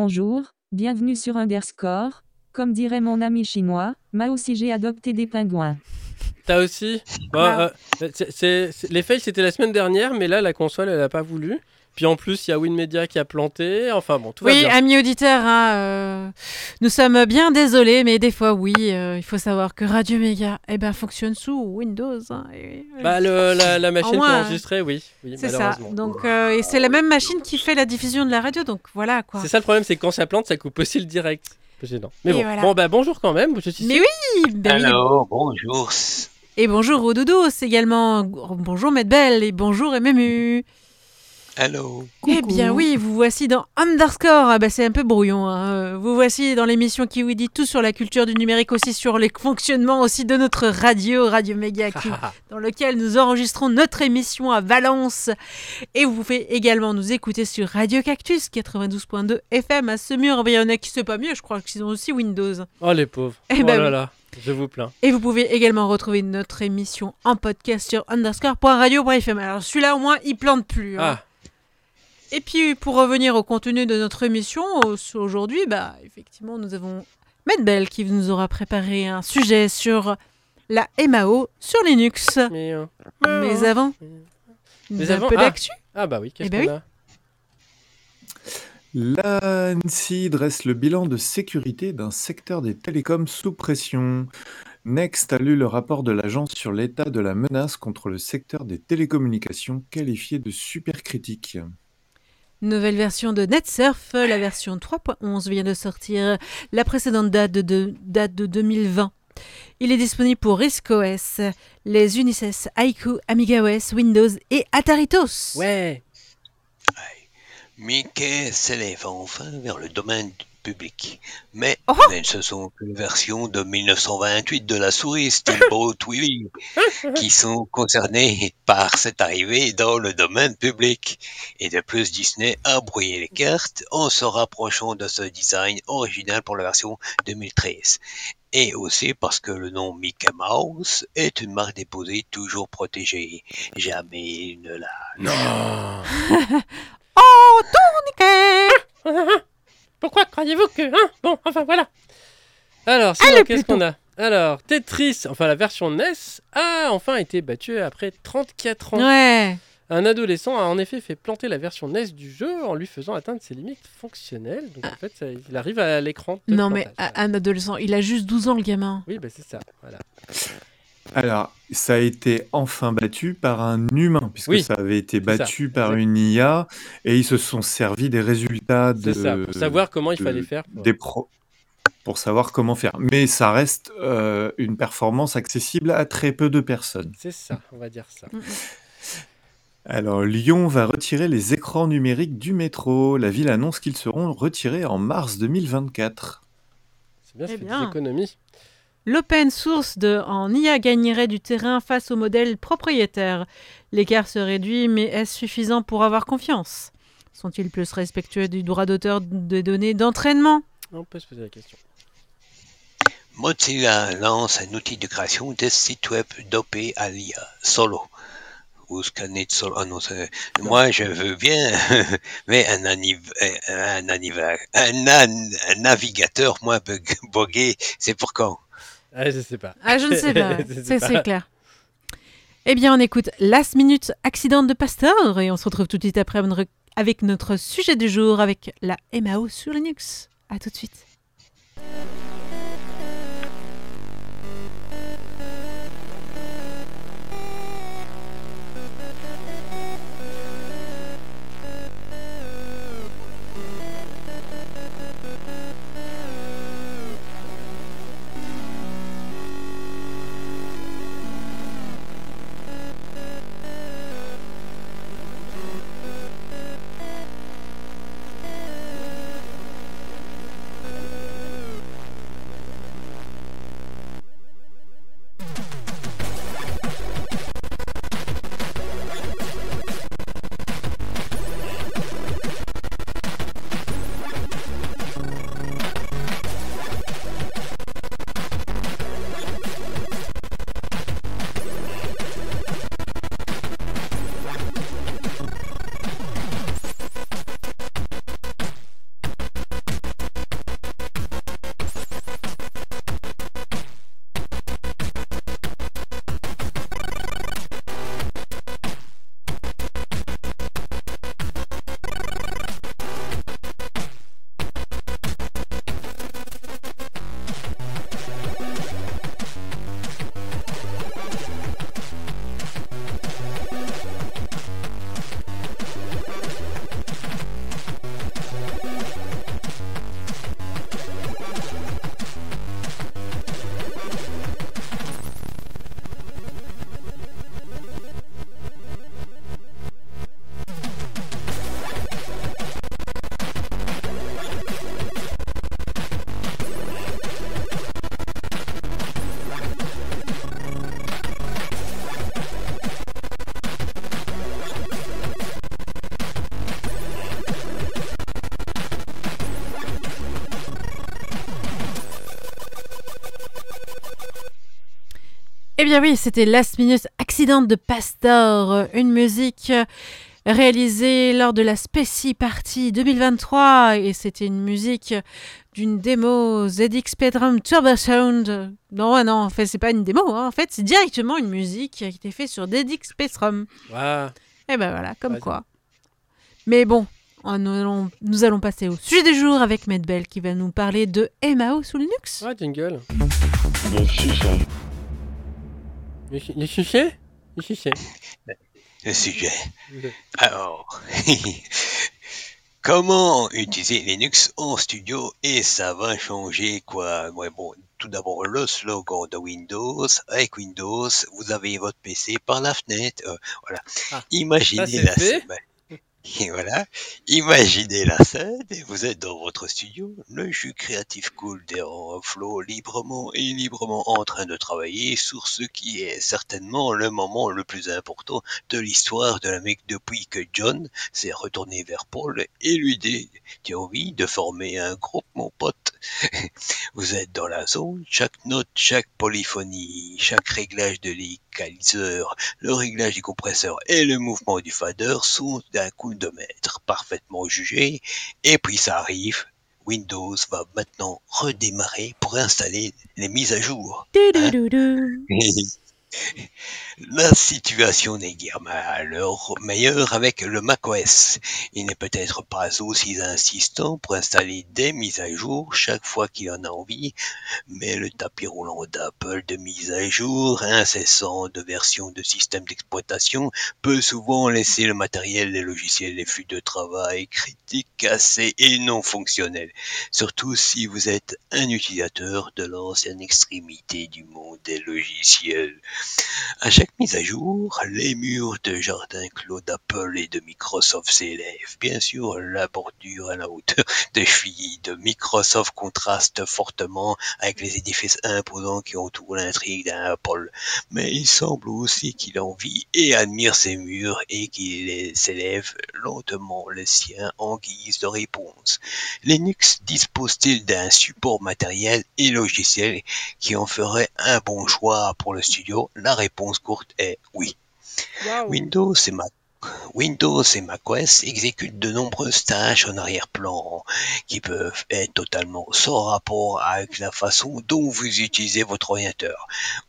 Bonjour, bienvenue sur Underscore. Comme dirait mon ami chinois, moi aussi j'ai adopté des pingouins. T'as aussi? Bon, Ah. euh, c'est- c'est- c'est- Les fails, c'était la semaine dernière, mais là, la console, elle a pas voulu. Puis en plus, il y a WinMedia qui a planté. Enfin bon, tout va Oui, bien. amis auditeurs, hein, euh, nous sommes bien désolés, mais des fois, oui, euh, il faut savoir que Radio Méga eh ben, fonctionne sous Windows. hein, et- Bah, le- la, la machine moins, pour hein. enregistrer, oui. oui c'est ça. Donc, euh, et c'est la même machine qui fait la diffusion de la radio, donc voilà quoi. C'est ça le problème, c'est que quand ça plante, ça coupe aussi le direct. Gênant. Mais Et bon, voilà. bon bah bonjour quand même. Je suis Mais oui, ben oui. Bonjour. Et bonjour aux doudous également. Bonjour Maître Belle et bonjour MMU. Hello. Eh bien oui, vous voici dans Underscore. Ah bah, c'est un peu brouillon. hein. Euh, Vous voici dans l'émission qui vous dit tout sur la culture du numérique, aussi sur les fonctionnements aussi de notre radio, Radio Méga, qui- dans lequel nous enregistrons notre émission à Valence. Et vous pouvez également nous écouter sur Radio Cactus 92.2 FM à Semur. Il y en a qui c'est pas mieux, je crois qu'ils ont aussi Windows. Oh les pauvres. Eh oh ben là oui. là, je vous plains. Et vous pouvez également retrouver notre émission en podcast sur underscore.radio.fm. Alors celui-là au moins il plante plus. hein. Ah, Et puis pour revenir au contenu de notre émission, euh, aujourd'hui, bah effectivement nous avons Matt Bell qui nous aura préparé un sujet sur la MAO sur Linux. mais, euh, Mais avant, Mais un avant- peu ah. d'actu. ah bah oui, qu'est-ce Eh ben qu'on a L'ANSI dresse le bilan de sécurité d'un secteur des télécoms sous pression. Next a lu le rapport de l'agence sur l'état de la menace contre le secteur des télécommunications qualifié de super critique. Nouvelle version de NetSurf, la version 3.11 vient de sortir. La précédente date de, de- date de 2020. Il est disponible pour RISC-OS, les Unisys, Haiku, AmigaOS, Windows et Ataritos. Ouais. Mickey s'élève enfin vers le domaine public. Mais, Oh mais ce sont que les versions de 1928 de la souris Steamboat Willie qui sont concernées par cette arrivée dans le domaine public. Et de plus, Disney a brouillé les cartes en se rapprochant de ce design original pour la version 2013. Et aussi parce que le nom Mickey Mouse est une marque déposée toujours protégée. Jamais ne la Non. Oh, tourniquet Pourquoi croyez-vous que hein Bon, enfin voilà. Alors, sinon, Allez, qu'est-ce qu'on a? Alors, Tetris, enfin la version NES, a enfin été battue après 34 ans. Ouais. Un adolescent a en effet fait planter la version NES du jeu en lui faisant atteindre ses limites fonctionnelles. Donc en fait, ça- il arrive à l'écran. de Non, mais plantage. un adolescent, il a juste 12 ans, le gamin. Oui, bah c'est ça. Voilà. Alors, ça a été enfin battu par un humain, puisque Oui, ça avait été c'est ça, battu par exact. une IA, et ils se sont servis des résultats de, C'est ça. Pour savoir comment il de- fallait faire. pour- des pro- pour savoir comment faire. Mais ça reste euh, une performance accessible à très peu de personnes. C'est ça, on va dire ça. Alors, Lyon va retirer les écrans numériques du métro. La ville annonce qu'ils seront retirés en mars 2024. C'est bien, Eh ça fait bien. des économies. L'open source de, en IA gagnerait du terrain face au modèle propriétaire. L'écart se réduit, mais est-ce suffisant pour avoir confiance? Sont-ils plus respectueux du droit d'auteur des données d'entraînement? On peut se poser la question. Mozilla lance un outil de création de sites web dopé à l'IA, Solo. De. Ah non, moi je veux bien, mais un, aniv- un, aniva- un, an- un navigateur moins bug- buggé, c'est pour quand? Ah, je sais pas. Ah, je ne sais pas, c'est clair. Eh bien, on écoute Last Minute Accident de Pasteur et on se retrouve tout de suite après avec notre sujet du jour avec la MAO sur Linux. À tout de suite. Eh bien oui, c'était Last Minute Accident de Pastor, une musique réalisée lors de la Specie Party 2023 et c'était une musique d'une démo ZX Spectrum Turbo Sound. Non, non, en fait, c'est pas une démo, hein. en fait, c'est directement une musique qui a été faite sur ZX Spectrum. Et ben voilà, comme Ouais, quoi. Mais bon, oh, nous allons, nous allons passer au sujet du jour avec Medbell qui va nous parler de MAO sous Linux. Ouais, jingle. Le Le chi- sujet Le sujet. Le sujet. Alors, comment utiliser Linux en studio et ça va changer quoi? Ouais, bon, tout d'abord le slogan de Windows. Avec Windows, vous avez votre PC par la fenêtre. euh, voilà. Ah, Imaginez ça, la fait. Et voilà, imaginez la scène, et vous êtes dans votre studio, le jus créatif coule en flot librement et librement en train de travailler sur ce qui est certainement le moment le plus important de l'histoire de la mec depuis que John s'est retourné vers Paul et lui dit Tu envie de former un groupe, mon pote. Vous êtes dans la zone, chaque note, chaque polyphonie, chaque réglage de le réglage du compresseur et le mouvement du fader sont d'un coup de maître, parfaitement jugés, et puis ça arrive. Windows va maintenant redémarrer pour installer les mises à jour. La situation n'est guère meilleure avec le macOS. Il n'est peut-être pas aussi insistant pour installer des mises à jour chaque fois qu'il en a envie, mais le tapis roulant d'Apple de mise à jour incessant de versions de système d'exploitation peut souvent laisser le matériel, les logiciels, les flux de travail critiques, cassés et non fonctionnels. Surtout si vous êtes un utilisateur de l'ancienne extrémité du monde des logiciels. Mise à jour, les murs de jardin clos d'Apple et de Microsoft s'élèvent. Bien sûr, la bordure à la hauteur des chevilles de Microsoft contraste fortement avec les édifices imposants qui entourent l'intrigue d'un Apple. Mais il semble aussi qu'il envie et admire ces murs et qu'il s'élève lentement les siens en guise de réponse. Linux dispose-t-il d'un support matériel et logiciel qui en ferait un bon choix pour le studio? La réponse courte est oui. Windows et Mac. Windows et macOS exécutent de nombreuses tâches en arrière-plan qui peuvent être totalement sans rapport avec la façon dont vous utilisez votre ordinateur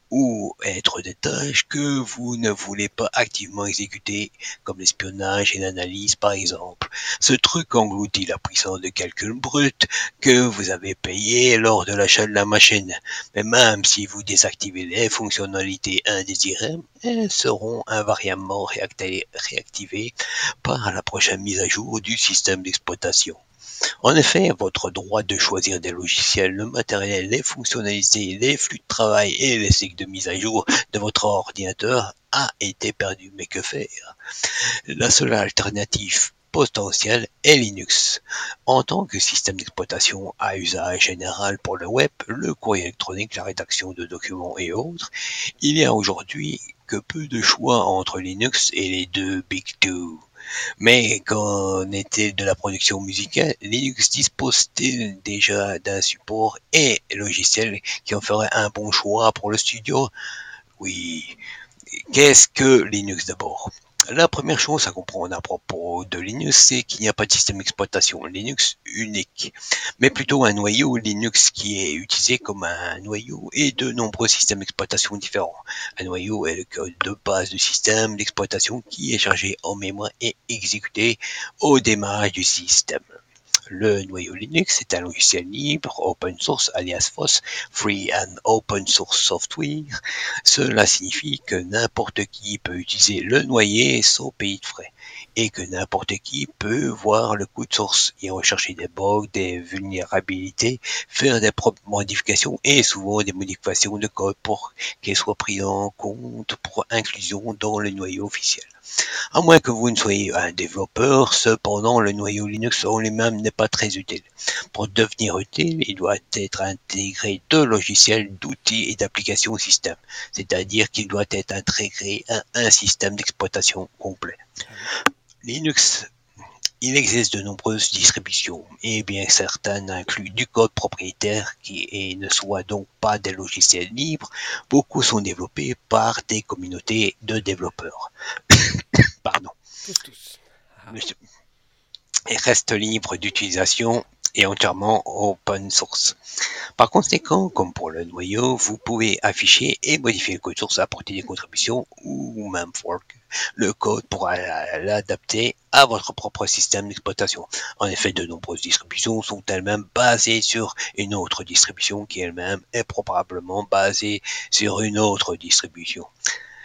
ou être des tâches que vous ne voulez pas activement exécuter comme l'espionnage et l'analyse par exemple. Ce truc engloutit la puissance de calcul brut que vous avez payé lors de l'achat de la machine. Mais même si vous désactivez les fonctionnalités indésirables, elles seront invariablement réacti- réactivées par la prochaine mise à jour du système d'exploitation. En effet, votre droit de choisir des logiciels, le matériel, les fonctionnalités, les flux de travail et les cycles de mise à jour de votre ordinateur a été perdu. Mais que faire? La seule alternative potentielle est Linux. En tant que système d'exploitation à usage général pour le web, le courrier électronique, la rédaction de documents et autres, il y a aujourd'hui que peu de choix entre Linux et les deux Big Two. Mais qu'en est-il de la production musicale? Linux dispose-t-il déjà d'un support et logiciel qui en ferait un bon choix pour le studio? Oui. Qu'est-ce que Linux d'abord? La première chose à comprendre à propos de Linux, c'est qu'il n'y a pas de système d'exploitation Linux unique, mais plutôt un noyau Linux qui est utilisé comme un noyau et de nombreux systèmes d'exploitation différents. Un noyau est le code de base du système d'exploitation qui est chargé en mémoire et exécuté au démarrage du système. Le noyau Linux est un logiciel libre, open source, alias FOSS, Free and Open Source Software. Cela signifie que n'importe qui peut utiliser le noyer sans payer de frais et que n'importe qui peut voir le code source et rechercher des bugs, des vulnérabilités, faire des propres modifications et souvent des modifications de code pour qu'elles soient prises en compte pour inclusion dans le noyau officiel. À moins que vous ne soyez un développeur, cependant le noyau Linux en lui-même n'est pas très utile. Pour devenir utile, il doit être intégré de logiciels, d'outils et d'applications au système, c'est-à-dire qu'il doit être intégré à un système d'exploitation complet. Linux il existe de nombreuses distributions, et bien certaines incluent du code propriétaire qui ne soit donc pas des logiciels libres. Beaucoup sont développés par des communautés de développeurs. Pardon. Ah. Et restent libres d'utilisation et entièrement open source. Par conséquent, comme pour le noyau, vous pouvez afficher et modifier le code source, apporter des contributions ou même fork le code pour l'adapter à votre propre système d'exploitation. En effet, de nombreuses distributions sont elles-mêmes basées sur une autre distribution qui elle-même est probablement basée sur une autre distribution.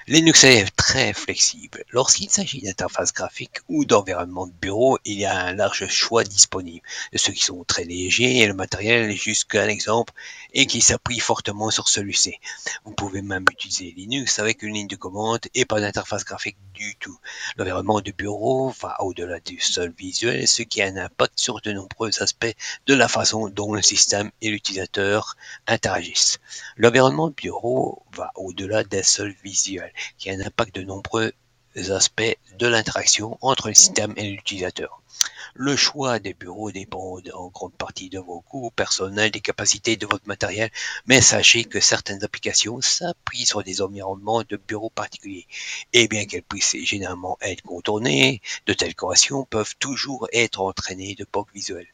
Linux est très flexible. Lorsqu'il s'agit d'interfaces graphiques ou d'environnement de bureau, il y a un large choix disponible de ceux qui sont très légers et le matériel est juste qu'un exemple et qui s'appuie fortement sur celui-ci. Vous pouvez même utiliser Linux avec une ligne de commande et pas d'interface graphique du tout. L'environnement de bureau va au-delà du seul visuel, ce qui a un impact sur de nombreux aspects de la façon dont le système et l'utilisateur interagissent. L'environnement de bureau va au-delà des seuls visuels, qui a un impact de nombreux aspects de l'interaction entre le système et l'utilisateur. Le choix des bureaux dépend en grande partie de vos coûts personnels, des capacités de votre matériel, mais sachez que certaines applications s'appuient sur des environnements de bureaux particuliers. Et bien qu'elles puissent généralement être contournées, de telles corrections peuvent toujours être entraînées de POC visuels.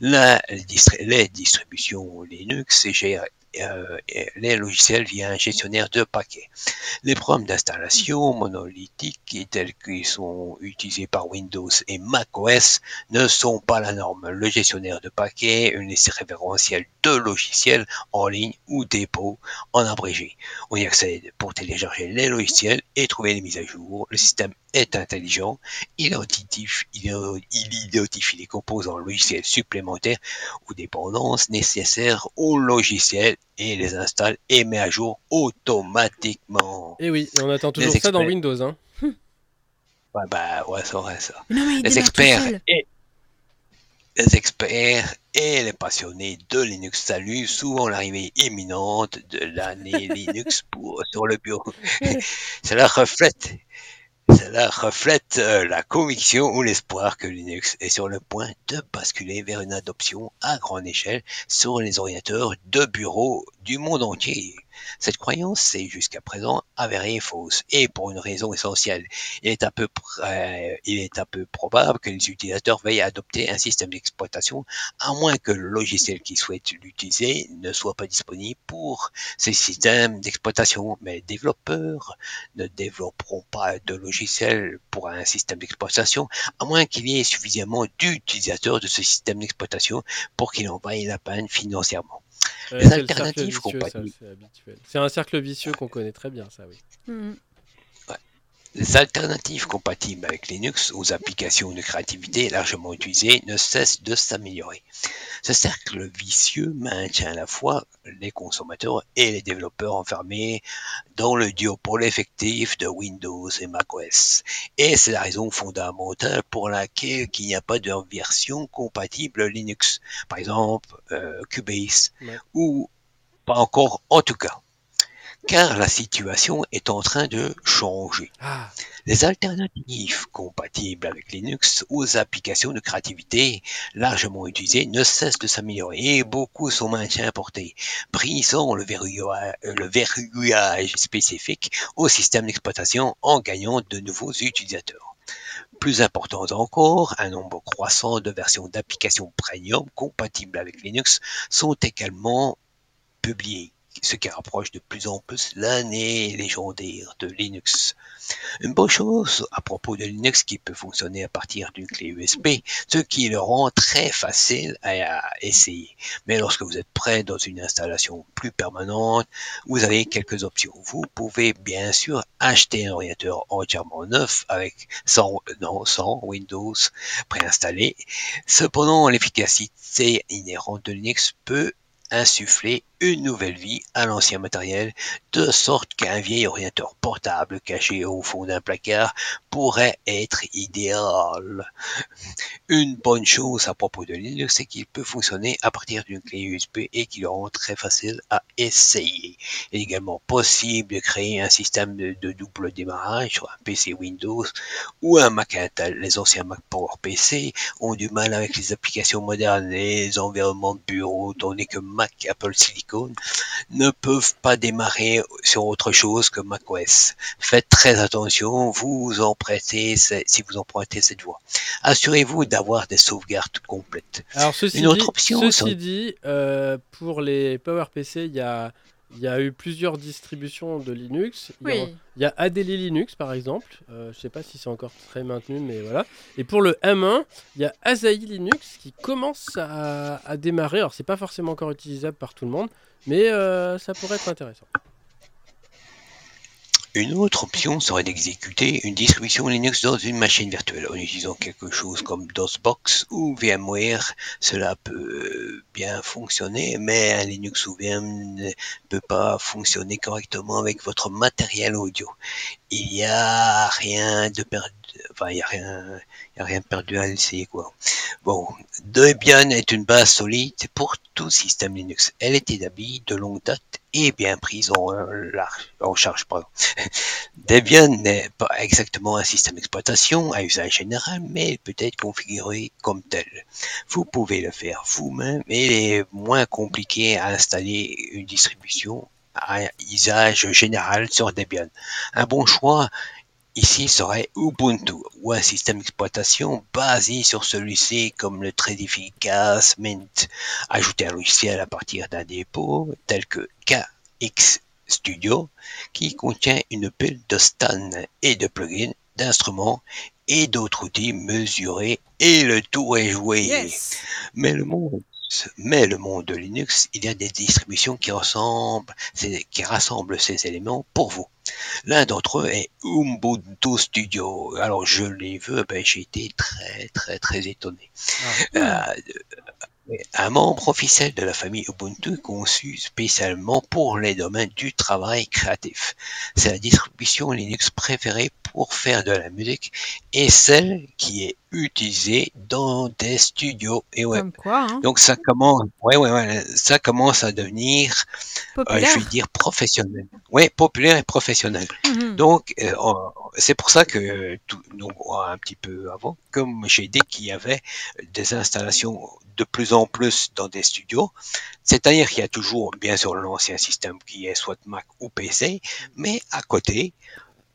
La- les distributions Linux gèrent euh, les logiciels via un gestionnaire de paquets. Les programmes d'installation monolithiques tels qu'ils sont utilisés par Windows et macOS ne sont pas la norme. Le gestionnaire de paquets, une liste référentielle de logiciels en ligne ou dépôt en abrégé. On y accède pour télécharger les logiciels et trouver les mises à jour. Le système est intelligent, il identifie, il, il identifie les composants logiciels supplémentaires ou dépendances nécessaires au logiciel et les installe et met à jour automatiquement. Et oui, on attend toujours ça dans. Windows. Hein. Ouais, bah ouais, c'est vrai ça. Non, mais il Les experts et les experts et les passionnés de Linux saluent souvent l'arrivée imminente de l'année Linux pour, sur le bureau. Cela reflète, cela reflète euh, la conviction ou l'espoir que Linux est sur le point de basculer vers une adoption à grande échelle sur les ordinateurs de bureau du monde entier. Cette croyance s'est jusqu'à présent avérée fausse et pour une raison essentielle. Il est, à peu près, probable que les utilisateurs veuillent adopter un système d'exploitation à moins que le logiciel qu'ils souhaitent l'utiliser ne soit pas disponible pour ces systèmes d'exploitation. Mais les développeurs ne développeront pas de logiciel pour un système d'exploitation à moins qu'il y ait suffisamment d'utilisateurs de ce système d'exploitation pour qu'il en vaille la peine financièrement. Ouais, Les c'est le alternatives cercle vicieux, ça, compatibles. c'est habituel. C'est un cercle vicieux qu'on connaît très bien, ça, oui. Mhm. Les alternatives compatibles avec Linux aux applications de créativité largement utilisées ne cessent de s'améliorer. Ce cercle vicieux maintient à la fois les consommateurs et les développeurs enfermés dans le duopole effectif de Windows et macOS. Et c'est la raison fondamentale pour laquelle il n'y a pas de version compatible Linux. Par exemple, euh, Cubase Ouais. ou pas encore en tout cas. Car la situation est en train de changer. Ah, Les alternatives compatibles avec Linux aux applications de créativité largement utilisées ne cessent de s'améliorer et beaucoup sont maintiens portés, brisant le verrouillage, le verrouillage spécifique au système d'exploitation en gagnant de nouveaux utilisateurs. Plus important encore, un nombre croissant de versions d'applications premium compatibles avec Linux sont également publiées, ce qui rapproche de plus en plus l'année légendaire de Linux. Une bonne chose à propos de Linux qui peut fonctionner à partir d'une clé USB, ce qui le rend très facile à, essayer. Mais lorsque vous êtes prêt dans une installation plus permanente, vous avez quelques options. Vous pouvez bien sûr acheter un ordinateur entièrement neuf avec sans, non, sans Windows préinstallé. Cependant, l'efficacité inhérente de Linux peut insuffler une nouvelle vie à l'ancien matériel, de sorte qu'un vieil ordinateur portable caché au fond d'un placard pourrait être idéal. Une bonne chose à propos de Linux, c'est qu'il peut fonctionner à partir d'une clé USB et qu'il rend très facile à essayer. Il est également possible de créer un système de, double démarrage sur un PC Windows ou un Mac Intel. Les anciens Mac PowerPC ont du mal avec les applications modernes les environnements de bureau, tandis que Mac Apple Silicon ne peuvent pas démarrer sur autre chose que macOS. Faites très attention, vous en prêtez, si vous empruntez cette voie. Assurez-vous d'avoir des sauvegardes complètes. Alors, ceci Une autre dit, option, ceci dit, euh, pour les PowerPC, il y a, il y a eu plusieurs distributions de Linux. Il y a- Oui. Il y a Adeli Linux par exemple, euh, je sais pas si c'est encore très maintenu, mais voilà. Et pour le M1, il y a Asahi Linux qui commence à, à démarrer. Alors c'est pas forcément encore utilisable par tout le monde, mais euh, ça pourrait être intéressant. Une autre option serait d'exécuter une distribution Linux dans une machine virtuelle en utilisant quelque chose comme DOSBox ou VMware. Cela peut bien fonctionner, mais un Linux ou VM ne peut pas fonctionner correctement avec votre matériel audio. Il n'y a rien de perdu, enfin, il n'y a rien, perdu à essayer, quoi. Bon, Debian est une base solide pour tout système Linux. Elle est établie de longue date et bien prise en, en charge. Debian n'est pas exactement un système d'exploitation à usage général, mais il peut être configuré comme tel. Vous pouvez le faire vous-même, mais il est moins compliqué à installer une distribution à usage général sur Debian. Un bon choix ici serait Ubuntu ou un système d'exploitation basé sur celui-ci comme le très efficace Mint. Ajouter un logiciel à partir d'un dépôt tel que KX Studio qui contient une pile de stan et de plugins, d'instruments et d'autres outils mesurés et le tour est joué. Yes. Mais le monde, mais le monde de Linux, il y a des distributions qui ressemblent, c'est- qui rassemblent ces éléments pour vous. L'un d'entre eux est Ubuntu Studio. Alors je l'ai vu, ben, j'ai été très très très étonné. Ah. Euh, un membre officiel de la famille Ubuntu conçu spécialement pour les domaines du travail créatif. C'est la distribution Linux préférée pour faire de la musique et celle qui est utilisée dans des studios. Et ouais. Comme quoi, hein. Donc ça commence, ouais, ouais, ouais, ça commence à devenir, euh, je vais dire professionnel. Ouais, populaire et professionnel. Mhm. Donc, euh, c'est pour ça que, tout, donc, un petit peu avant, comme j'ai dit qu'il y avait des installations de plus en plus dans des studios, c'est-à-dire qu'il y a toujours, bien sûr, l'ancien système qui est soit Mac ou PC, mais à côté,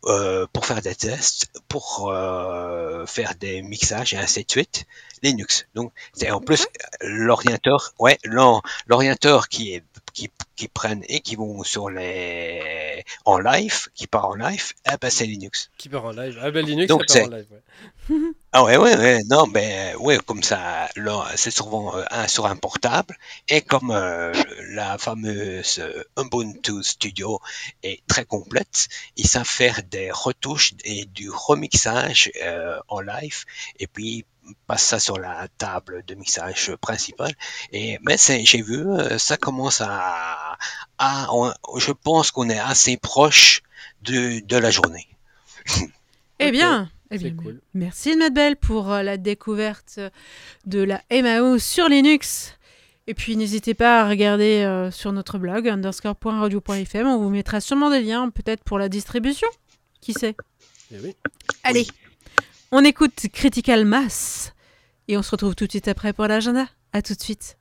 euh, pour faire des tests, pour euh, faire des mixages et ainsi de suite, Linux. Donc, c'est en plus l'orienteur, ouais, l'or- l'orienteur qui est qui, qui prennent et qui vont sur les en live, qui part en live, eh ben c'est Linux. Qui part en live Ah ben Linux, Donc, ça part c'est- en live. ouais. Ah ouais, ouais, ouais, non, ben ouais, comme ça, là, c'est souvent euh, un sur un portable, et comme euh, la fameuse euh, Ubuntu Studio est très complète, ils savent faire des retouches et du remixage euh, en live, et puis passe ça sur la table de mixage principale. Et mais c'est, j'ai vu, ça commence à, à on- je pense qu'on est assez proche de, de la journée. Eh bien, eh c'est bien, cool. merci Matt Bell pour euh, la découverte de la MAO sur Linux. Et puis n'hésitez pas à regarder euh, sur notre blog underscore.radio.fm. On vous mettra sûrement des liens, peut-être pour la distribution. Qui sait? Eh oui. Allez, on écoute Critical Mass et on se retrouve tout de suite après pour l'agenda. À tout de suite.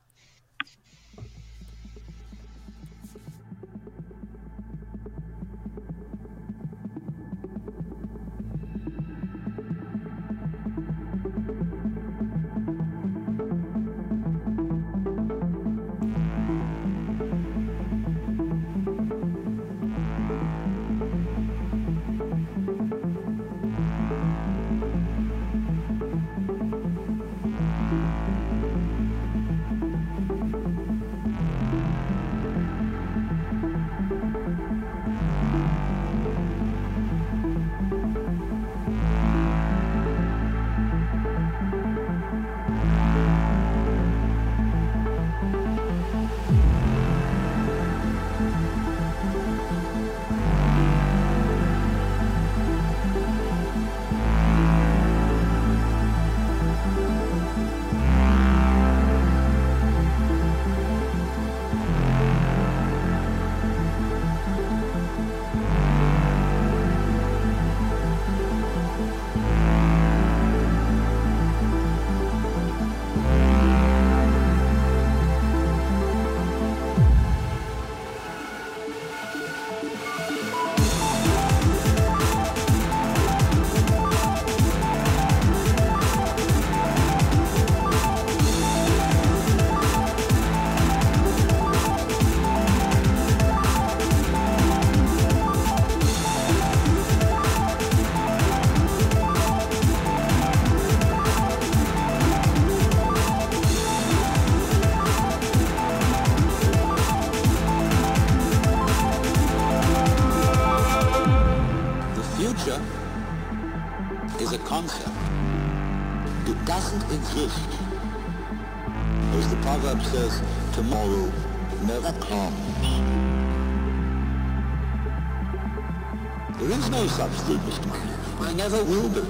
Never will be.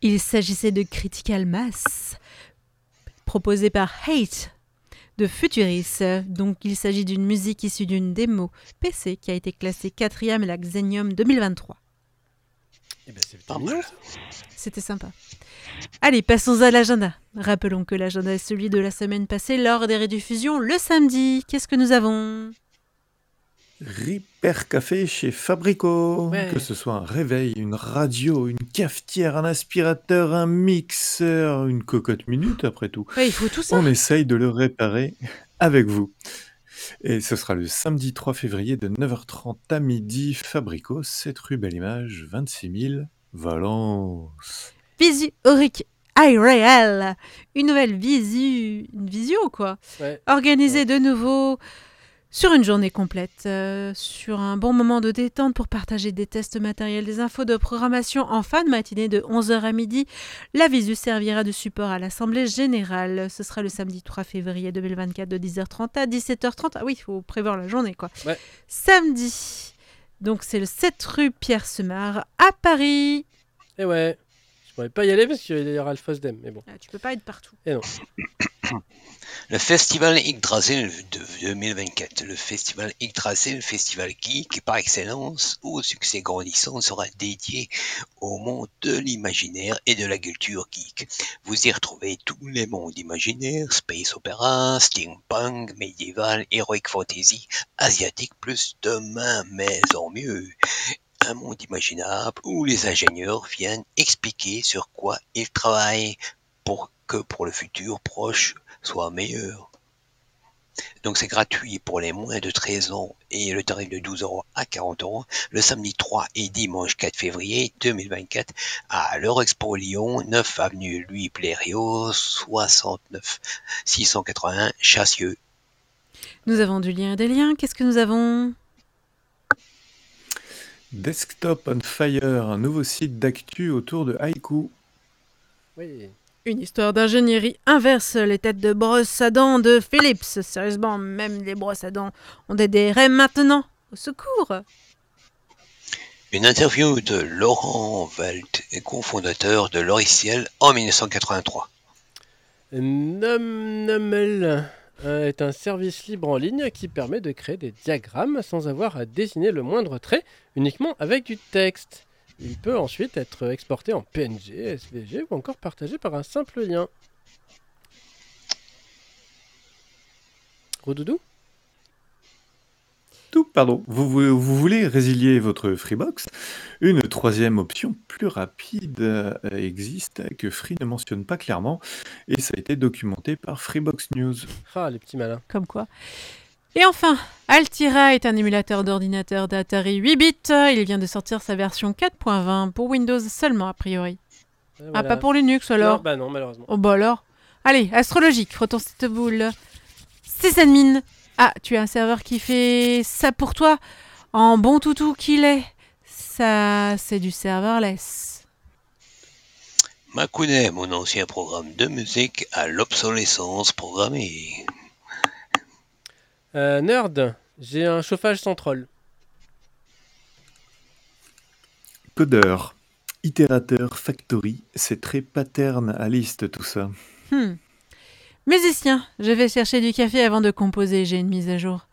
Il s'agissait de Critical Mass, proposé par Hate de Futuris. Donc il s'agit d'une musique issue d'une démo PC qui a été classée quatrième à la Xenium 2023. Eh ben, mignon. C'était sympa. Allez, passons à l'agenda. Rappelons que l'agenda est celui de la semaine passée lors des rediffusions le samedi. Qu'est-ce que nous avons? Ripper Café chez Fabrico. Ouais. Que ce soit un réveil, une radio, une cafetière, un aspirateur, un mixeur, une cocotte minute, après tout. Ouais, Il faut tout ça. On essaye de le réparer avec vous. Et ce sera le samedi 3 février de 9h30 à midi, Fabrico, 7 rue Belle Image, 26 000, Valence. Visu Auric iReal. Une nouvelle visu... Une visio, quoi. Ouais. Organisée de nouveau sur une journée complète, euh, sur un bon moment de détente pour partager des tests matériels, des infos de programmation en fin de matinée de 11h à midi. La visu servira de support à l'Assemblée générale. Ce sera le samedi 3 février 2024 de 10h30 à 17h30. Ah oui, il faut prévoir la journée, quoi. Ouais. Samedi. Donc c'est le 7 rue Pierre Semard à Paris. Et ouais. Je pourrais pas y aller parce qu'il y aura le FOSDEM, mais bon. Ah, tu peux pas être partout. Le festival Yggdrasil de 2024, le festival Yggdrasil, festival geek par excellence, au succès grandissant, sera dédié au monde de l'imaginaire et de la culture geek. Vous y retrouvez tous les mondes imaginaires, space opéra, steampunk, médiéval, heroic fantasy, asiatique plus demain, mais en mieux. Un monde imaginable où les ingénieurs viennent expliquer sur quoi ils travaillent pour que pour le futur proche soit meilleur. Donc c'est gratuit pour les moins de 13 ans et le tarif de 12 euros à 40 euros le samedi 3 et dimanche 4 février 2024 à l'Eurexpo Lyon, 9 avenue Louis Blériot, 69 681 Chassieux. Nous avons du lien et des liens. Qu'est-ce que nous avons? Desktop on Fire, un nouveau site d'actu autour de Haiku. Oui. Une histoire d'ingénierie inverse, les têtes de brosse à dents de Philips. Sérieusement, même les brosses à dents ont des DRM maintenant. Au secours Une interview de Laurent Velt, cofondateur de Loriciel en 1983. NumNumL euh, est un service libre en ligne qui permet de créer des diagrammes sans avoir à dessiner le moindre trait, uniquement avec du texte. Il peut ensuite être exporté en PNG, SVG ou encore partagé par un simple lien. Rodoudou Tout, pardon. Vous, vous, vous voulez résilier votre Freebox? Une troisième option plus rapide euh, existe que Free ne mentionne pas clairement et ça a été documenté par Freebox News. Ah, les petits malins. Comme quoi. Et enfin, Altira est un émulateur d'ordinateur d'Atari 8 bits. Il vient de sortir sa version 4.20 pour Windows seulement, a priori. Ah, voilà. pas pour Linux alors? Non, bah non, malheureusement. Oh bah alors Allez, astrologique, frottons cette boule. Sysadmin. Ah, tu as un serveur qui fait ça pour toi En bon toutou qu'il est. Ça, c'est du serverless. Makune, mon ancien programme de musique, à l'obsolescence programmée. Euh, nerd, j'ai un chauffage sans troll. Codeur, itérateur, factory, c'est très pattern à liste tout ça. Hmm. Musicien, je vais chercher du café avant de composer, j'ai une mise à jour.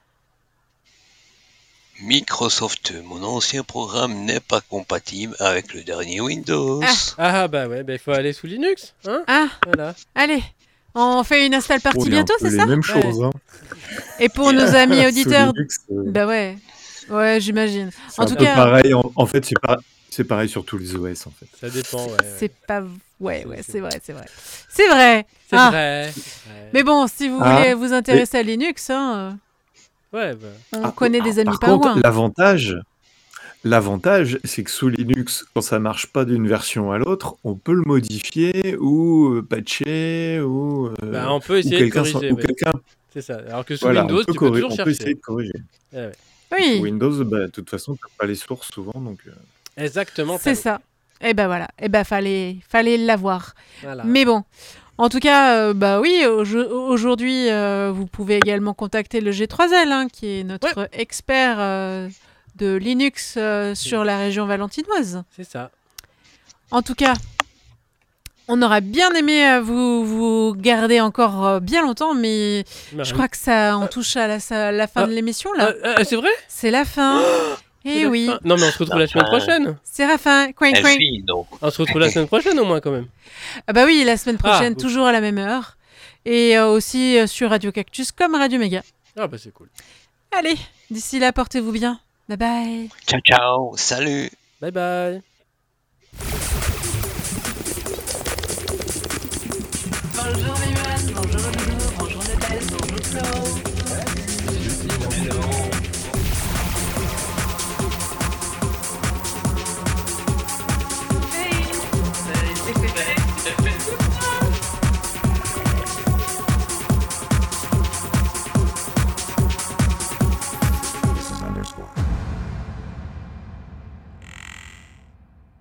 Microsoft, mon ancien programme n'est pas compatible avec le dernier Windows. Ah bah ouais, bah il faut aller sous Linux, hein Ah, Voilà. allez, on fait une install partie bientôt, c'est ça mêmes Ouais. choses. Hein. Et pour nos amis Sous auditeurs... Linux, euh, Bah ouais, ouais, j'imagine. c'est En un tout peu cas, pareil. En, en fait, c'est pas- c'est pareil sur tous les OS en fait. Ça dépend, ouais. ouais. c'est pas... Ouais, C'est- ouais, c'est- vrai, c'est vrai. C'est vrai C'est Ah. vrai. Mais bon, si vous Ah. voulez vous intéresser à Linux, hein, Ouais, bah. euh, on Ah, connaît des amis Par pas l'avantage, L'avantage, c'est que sous Linux, quand ça marche pas d'une version à l'autre, on peut le modifier ou euh, patcher ou, euh, Bah, on peut ou essayer de corriger. ou ouais. quelqu'un C'est ça. Alors que sous voilà, on Windows, peut tu peux toujours on peut essayer de corriger. Ouais, ouais. Oui, Windows, bah, de toute façon, t'as pas les sources souvent, donc euh, Exactement. c'est ça. Et ben voilà. Et ben fallait, fallait l'avoir. Voilà. Mais bon. En tout cas, euh, bah oui, aujo- aujourd'hui, euh, vous pouvez également contacter le G3L, hein, qui est notre expert euh, de Linux sur la région valentinoise. C'est ça. En tout cas, on aurait bien aimé vous, vous garder encore bien longtemps, mais je crois que ça, on touche à la, fin Ah. de l'émission là. C'est vrai? C'est la fin. Et la oui, fin. Non, mais on se retrouve la semaine prochaine. fin. Coin, Elle coin. fille, donc. On se retrouve la semaine prochaine au moins quand même. Ah bah oui, la semaine prochaine, Ah, toujours à la même heure. Et euh, aussi euh, sur Radio Cactus comme Radio Méga. Ah bah c'est cool. Allez, d'ici là, portez-vous bien. Bye bye. Ciao, ciao. Salut. Bye bye. Bonjour Viviane, bonjour bonjour Nadège, bonjour Flo.